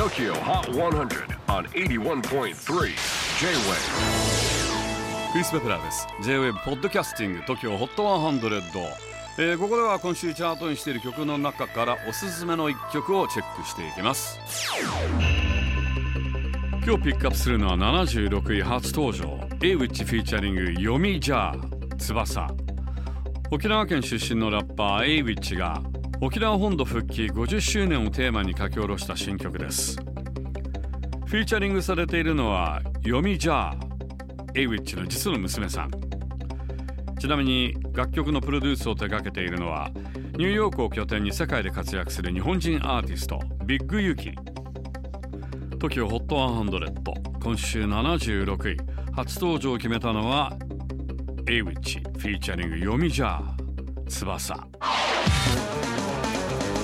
TOKYO HOT 100 on 81.3 J-WAVE クリス・ベプラーです。J-WAVE ポッドキャスティング TOKYO HOT 100、えー、ここでは今週チャートにしている曲の中からおすすめの一曲をチェックしていきます。今日ピックアップするのは76位初登場。A ウィッチフィーチャリング読みじゃあ翼沖縄県出身のラッパー a ウィッチが沖縄本土復帰50周年をテーマに書き下ろした新曲です。フィーチャリングされているのは読みじゃあエイウィッチの実の娘さん。ちなみに楽曲のプロデュースを手掛けているのはニューヨークを拠点に世界で活躍する日本人アーティストビッグユキ。TOKIOHOT100 今週76位。初登場を決めたのはエイウィッチフィーチャリング読みじゃあ翼。